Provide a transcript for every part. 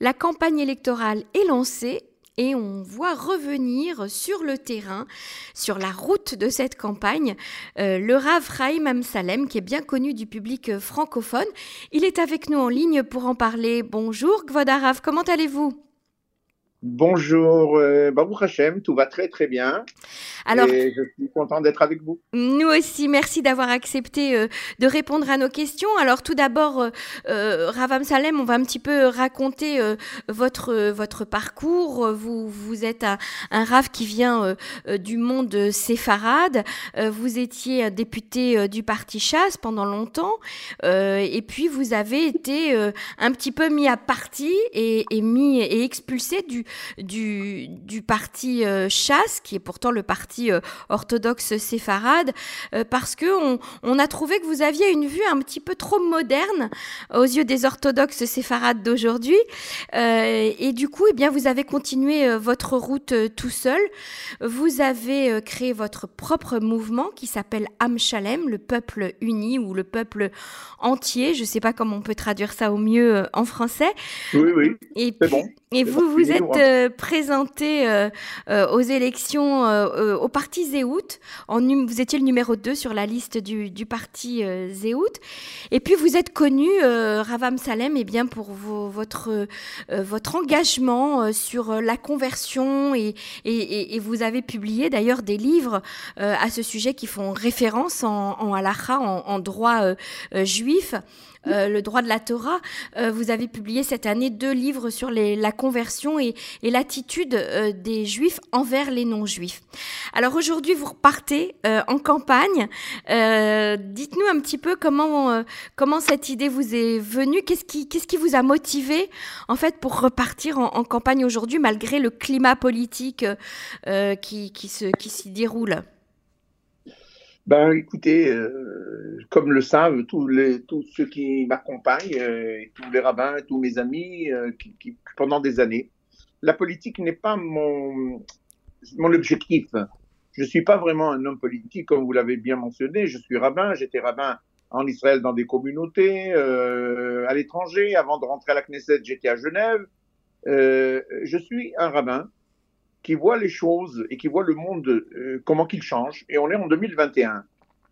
La campagne électorale est lancée et on voit revenir sur le terrain, sur la route de cette campagne, euh, le Rav Chaim Amsalem, qui est bien connu du public francophone. Il est avec nous en ligne pour en parler. Bonjour Gvodarav, comment allez-vous? Bonjour, euh, Baruch Hashem, tout va très très bien. Alors, et je suis content d'être avec vous. Nous aussi, merci d'avoir accepté euh, de répondre à nos questions. Alors tout d'abord, euh, euh Ravam Salem, on va un petit peu raconter votre votre parcours. Vous vous êtes un, un Rav qui vient du monde séfarade. vous étiez député du parti Chasse pendant longtemps, et puis vous avez été un petit peu mis à partie et, et mis et expulsé du du, du parti euh, Chasse, qui est pourtant le parti euh, orthodoxe séfarade, euh, parce que on, on, a trouvé que vous aviez une vue un petit peu trop moderne aux yeux des orthodoxes séfarades d'aujourd'hui. et du coup, eh bien, vous avez continué votre route tout seul. Vous avez créé votre propre mouvement qui s'appelle Am Shalem, le peuple uni ou le peuple entier. Je ne sais pas comment on peut traduire ça au mieux en français. Oui, oui. Et, bon. et vous, vous êtes euh, présenté euh, euh, aux élections au parti Zéout. Vous étiez le numéro 2 sur la liste du, parti Zéout. Et puis vous êtes connu, Ravam Salem, eh bien pour votre, votre engagement sur la conversion et, vous avez publié d'ailleurs des livres à ce sujet qui font référence en, en en, droit juif. Euh, le droit de la Torah. Euh, vous avez publié cette année deux livres sur la conversion et, l'attitude euh, des juifs envers les non-juifs. Alors aujourd'hui, vous repartez en campagne. Dites-nous un petit peu comment, comment cette idée vous est venue. Qu'est-ce qui, qu'est-ce qui vous a motivé en fait pour repartir en, campagne aujourd'hui malgré le climat politique qui, qui, se, qui s'y déroule? Ben, écoutez, euh, comme le savent tous, les, tous ceux qui m'accompagnent, euh, tous les rabbins, tous mes amis, euh, qui, pendant des années, la politique n'est pas mon, mon objectif. Je suis pas vraiment un homme politique, comme vous l'avez bien mentionné. Je suis rabbin, j'étais rabbin en Israël dans des communautés, à l'étranger. Avant de rentrer à la Knesset, j'étais à Genève. je suis un rabbin qui voit les choses et qui voit le monde, euh, comment qu'il change. Et on est en 2021.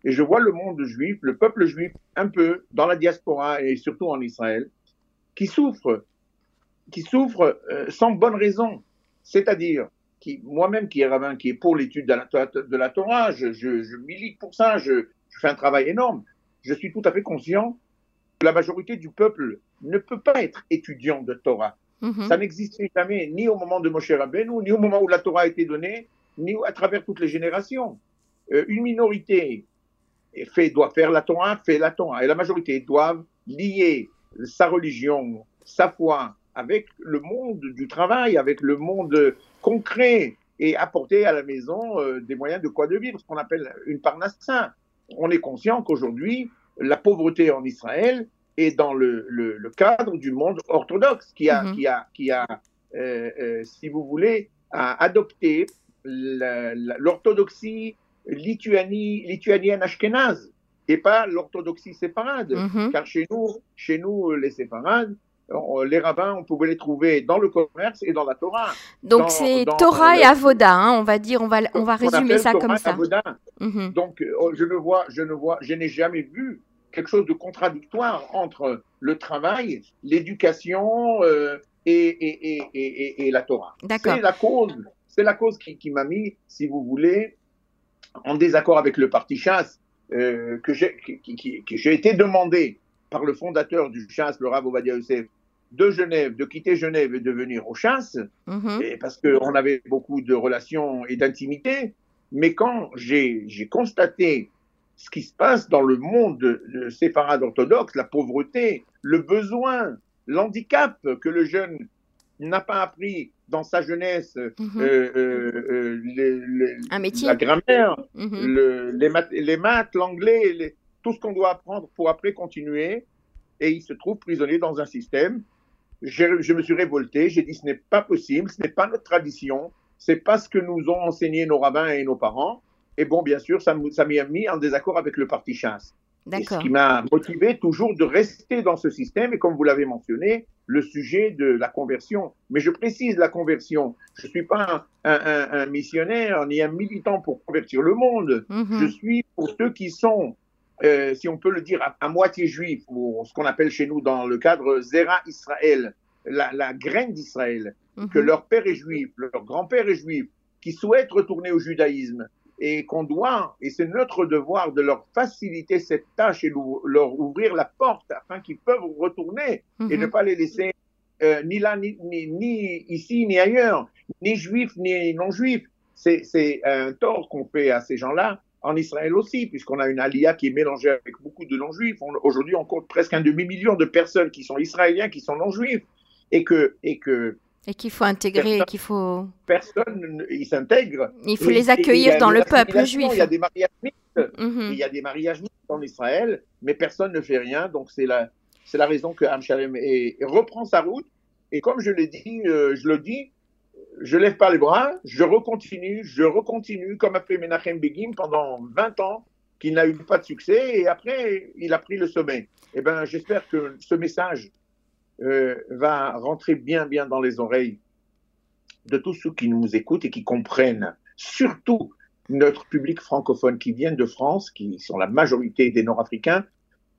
Et je vois le monde juif, le peuple juif, un peu dans la diaspora et surtout en Israël, qui souffre, qui souffre euh, sans bonne raison. C'est-à-dire, qui, moi-même qui est rabbin, qui est pour l'étude de la, de la Torah, je, je, je, milite pour ça, je, je fais un travail énorme. Je suis tout à fait conscient que la majorité du peuple ne peut pas être étudiant de Torah. Mhm. Ça n'existait jamais, ni au moment de Moshe Rabbeinu, ni au moment où la Torah a été donnée, ni à travers toutes les générations. Euh, une minorité fait, doit faire la Torah, fait la Torah, et la majorité doivent lier sa religion, sa foi, avec le monde du travail, avec le monde concret, et apporter à la maison euh, des moyens de quoi de vivre, ce qu'on appelle une parnassa. On est conscient qu'aujourd'hui, la pauvreté en Israël, et dans le, le, le, cadre du monde orthodoxe qui a, -hmm. qui a, qui a euh, euh, si vous voulez, a adopté l'orthodoxie lituanie, lituanienne ashkénaze et pas l'orthodoxie séparade. -hmm. Car chez nous, chez nous, les séparades, les rabbins, on pouvait les trouver dans le commerce et dans la Torah. Donc c'est Torah et Avoda, hein, on va dire, on va, on va résumer ça comme ça. Mm -hmm. Donc je ne vois, je ne vois, je n'ai jamais vu quelque chose de contradictoire entre le travail, l'éducation euh, et, et, et, et, la Torah. C'est la cause, c'est la cause qui, qui m'a mis, si vous voulez, en désaccord avec le parti chasse, euh, que j'ai été demandé par le fondateur du chasse, le Rav Ovadia Youssef, de Genève, de quitter Genève et de venir au chasse, mm -hmm. et parce qu'on avait beaucoup de relations et d'intimité. Mais quand j'ai constaté ce qui se passe dans le monde de séparade orthodoxe, la pauvreté, le besoin, l'handicap que le jeune n'a pas appris dans sa jeunesse, -hmm. euh, euh, les, les, Un métier. la grammaire, le, les, les maths, l'anglais, tout ce qu'on doit apprendre pour après continuer. Et il se trouve prisonnier dans un système. Je, je me suis révolté, j'ai dit ce n'est pas possible, ce n'est pas notre tradition, c'est pas ce que nous ont enseigné nos rabbins et nos parents. Et bon, bien sûr, ça m'a mis en désaccord avec le parti chasse. Ce qui m'a motivé toujours de rester dans ce système. Et comme vous l'avez mentionné, le sujet de la conversion. Mais je précise la conversion. Je ne suis pas un, missionnaire ni un militant pour convertir le monde. Mhm. Je suis pour ceux qui sont, euh, si on peut le dire, à, moitié juifs, ou ce qu'on appelle chez nous dans le cadre Zera Israël, la, graine d'Israël, mhm. que leur père est juif, leur grand-père est juif, qui souhaitent retourner au judaïsme et qu'on doit, et c'est notre devoir de leur faciliter cette tâche et leur ouvrir la porte afin qu'ils peuvent retourner et ne mhm. pas les laisser euh, ni là, ni, ni, ici, ni ailleurs, ni juifs, ni non-juifs. C'est un tort qu'on fait à ces gens-là, en Israël aussi, puisqu'on a une alia qui est mélangée avec beaucoup de non-juifs. Aujourd'hui, on compte presque un demi-million de personnes qui sont israéliens, qui sont non-juifs, et que, et que et qu'il faut intégrer, qu'il faut. Personne, ils s'intègrent. Il faut les accueillir dans le peuple juif. Il y a des mariages mixtes. Mhm. Il y a des mariages mixtes en Israël, mais personne ne fait rien. Donc c'est la, c'est la raison que Hamshalem reprend sa route. Et comme je l'ai dit, euh, je le dis, je lève pas les bras, je recontinue, je recontinue, comme a fait Menachem Begin pendant 20 ans, qui n'a eu pas de succès, et après, il a pris le sommet. Eh ben, j'espère que ce message euh, va rentrer bien, bien dans les oreilles de tous ceux qui nous écoutent et qui comprennent, surtout notre public francophone qui vient de France, qui sont la majorité des Nord-Africains,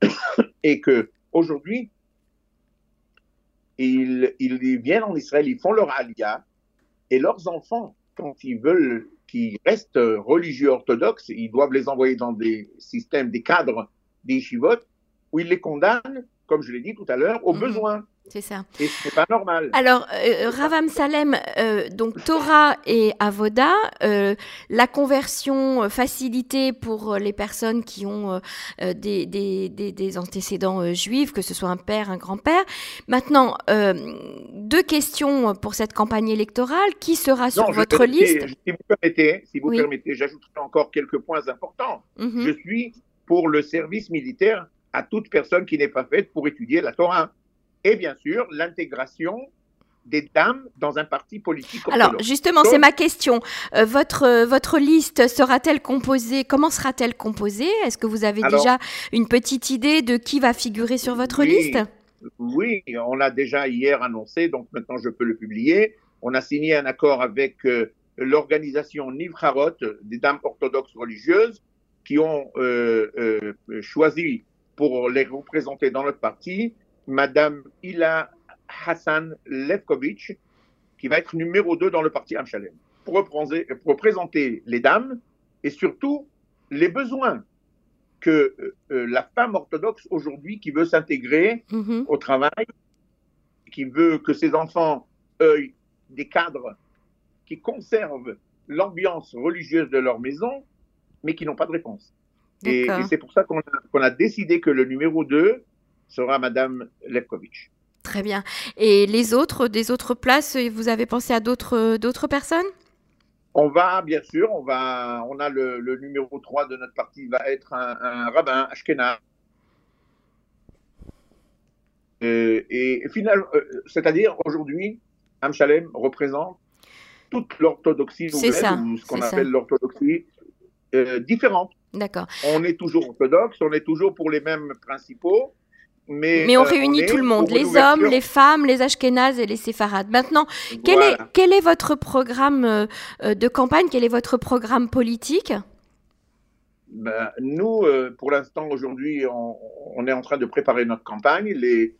et que aujourd'hui, ils, ils, viennent en Israël, ils font leur alia, et leurs enfants, quand ils veulent qu'ils restent religieux orthodoxes, ils doivent les envoyer dans des systèmes, des cadres, des shivot, où ils les condamnent comme je l'ai dit tout à l'heure, aux mhm. besoins. C'est ça. Et c'est pas normal. Alors, euh, Ravam Salem, euh, donc Torah et Avoda, euh, la conversion facilitée pour les personnes qui ont des, des, des, antécédents juifs, que ce soit un père, un grand-père. Maintenant, deux questions pour cette campagne électorale. Qui sera sur votre liste? Si vous permettez, si vous permettez, j'ajouterai encore quelques points importants. Mhm. Je suis pour le service militaire à toute personne qui n'est pas faite pour étudier la Torah. Et bien sûr, l'intégration des dames dans un parti politique. Alors justement, c'est ma question. Euh, votre, euh, votre liste sera-t-elle composée Comment sera-t-elle composée? Est-ce que vous avez déjà une petite idée de qui va figurer sur votre liste? Oui, on l'a déjà hier annoncé, donc maintenant je peux le publier. On a signé un accord avec euh, l'organisation Nivcharot des dames orthodoxes religieuses qui ont choisi pour les représenter dans notre parti, Madame Ila Hassan Levkovitch, qui va être numéro 2 dans le parti Amchalem, pour, pour présenter les dames et surtout les besoins que euh, euh, la femme orthodoxe aujourd'hui qui veut s'intégrer mm-hmm. au travail, qui veut que ses enfants aient des cadres qui conservent l'ambiance religieuse de leur maison, mais qui n'ont pas de réponse. Et, c'est pour ça qu'on a, décidé que le numéro 2 sera Madame Levkovitch. Très bien. Et les autres, des autres places, vous avez pensé à d'autres, d'autres personnes? On va, bien sûr, on va, on a le, numéro 3 de notre parti va être un, rabbin Ashkenaz. Euh, et, finalement, euh, c'est-à-dire aujourd'hui, Amchalem représente toute l'orthodoxie nouvelle, ou ce qu'on appelle l'orthodoxie euh, différente. D'accord. On est toujours orthodoxe, on est toujours pour les mêmes principaux. Mais, mais on euh, réunit tout le monde, les hommes, les femmes, les ashkénazes et les séfarades. Maintenant, quel, est, quel est votre programme euh, euh, de campagne? Quel est votre programme politique? Ben, Nous, pour l'instant, aujourd'hui, on, est en train de préparer notre campagne. Les,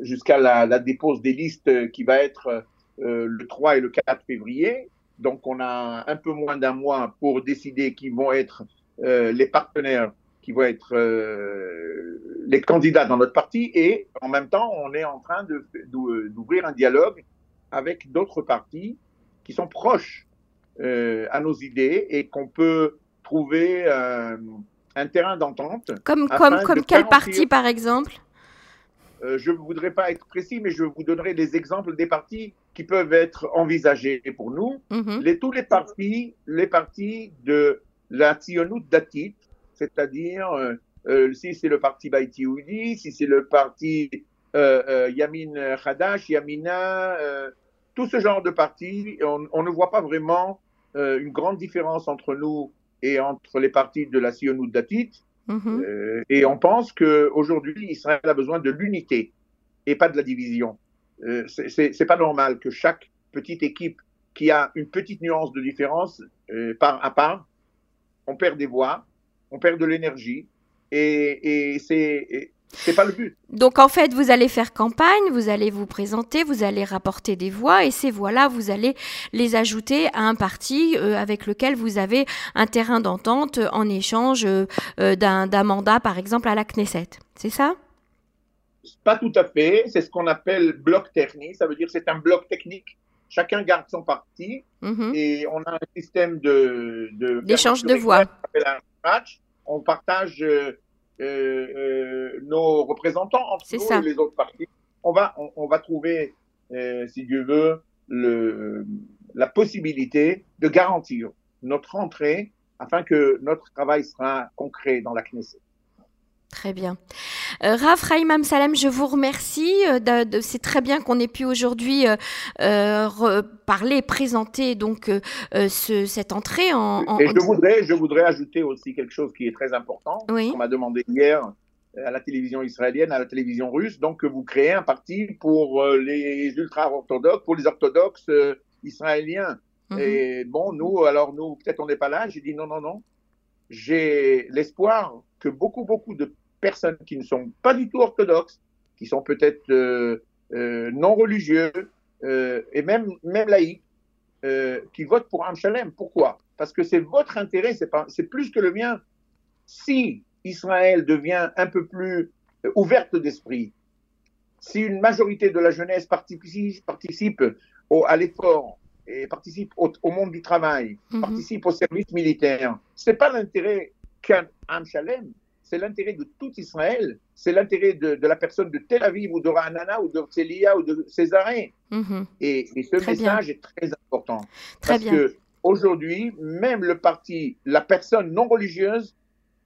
jusqu'à la, la, dépose des listes qui va être le 3 et le 4 février. Donc, on a un peu moins d'un mois pour décider qui vont être les partenaires, qui vont être euh, les candidats dans notre parti. Et en même temps, on est en train d'ouvrir un dialogue avec d'autres partis qui sont proches euh, à nos idées et qu'on peut trouver un terrain d'entente. Comme, comme, comme quel parti, par exemple? Euh, je ne voudrais pas être précis, mais je vous donnerai des exemples des partis qui peuvent être envisagés pour nous. Mhm. les, tous les partis, les partis de la Tzionut Datit, c'est-à-dire euh, euh, si c'est le parti Baïti Oudi, si c'est le parti Yamin Khadash, Yamina, tout ce genre de partis, on, on ne voit pas vraiment une grande différence entre nous et entre les partis de la Tzionut Datit. Mhm. Euh, et on pense qu'aujourd'hui, Israël a besoin de l'unité. et pas de la division. Euh, c'est pas normal que chaque petite équipe qui a une petite nuance de différence euh, part à part, on perd des voix, on perd de l'énergie, et, et c'est c'est pas le but. Donc en fait, vous allez faire campagne, vous allez vous présenter, vous allez rapporter des voix et ces voix-là, vous allez les ajouter à un parti euh, avec lequel vous avez un terrain d'entente en échange euh, euh, d'un mandat, par exemple, à la Knesset. C'est ça? Pas tout à fait. C'est ce qu'on appelle bloc technique. Ça veut dire c'est un bloc technique. Chacun garde son parti mhm. et on a un système de d'échange de, voix. On partage euh, euh, nos représentants entre nous et les autres partis. On va, on, va trouver, euh, si Dieu veut, le, la possibilité de garantir notre entrée afin que notre travail sera concret dans la Knesset. Très bien. Euh, Rav Raïm Salem, je vous remercie. Euh, c'est très bien qu'on ait pu aujourd'hui euh, parler, présenter donc cette entrée en. Et je voudrais, je voudrais ajouter aussi quelque chose qui est très important. Oui. On m'a demandé hier à la télévision israélienne, à la télévision russe, donc que vous créez un parti pour les ultra-orthodoxes, pour les orthodoxes israéliens. Mhm. Et bon, nous, alors nous, peut-être on n'est pas là. J'ai dit non, non, non. J'ai l'espoir que beaucoup, beaucoup de personnes qui ne sont pas du tout orthodoxes, qui sont peut-être euh, euh, non religieux euh, et même, même laïcs, qui votent pour Amchalem. Pourquoi? Parce que c'est votre intérêt, c'est, plus que le mien. Si Israël devient un peu plus ouverte d'esprit, si une majorité de la jeunesse participe, participe au, à l'effort et participe au, monde du travail, mm-hmm. participe au service militaire, c'est pas l'intérêt qu'un Amchalem, c'est l'intérêt de tout Israël, c'est l'intérêt de, la personne de Tel Aviv ou de Ranana ou de Célia ou de Césarée. Mhm. Et, ce message est très important. parce que aujourd'hui, même le parti, la personne non religieuse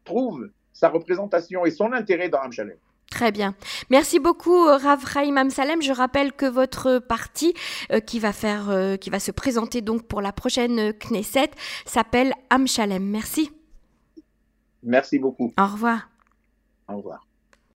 trouve sa représentation et son intérêt dans Amchalem. Très bien. Merci beaucoup, euh, Rav Chaim Amsalem. Je rappelle que votre parti, euh, qui, va faire, euh, qui va se présenter donc pour la prochaine Knesset, s'appelle Amchalem. Merci. Merci beaucoup. Au revoir. Au revoir.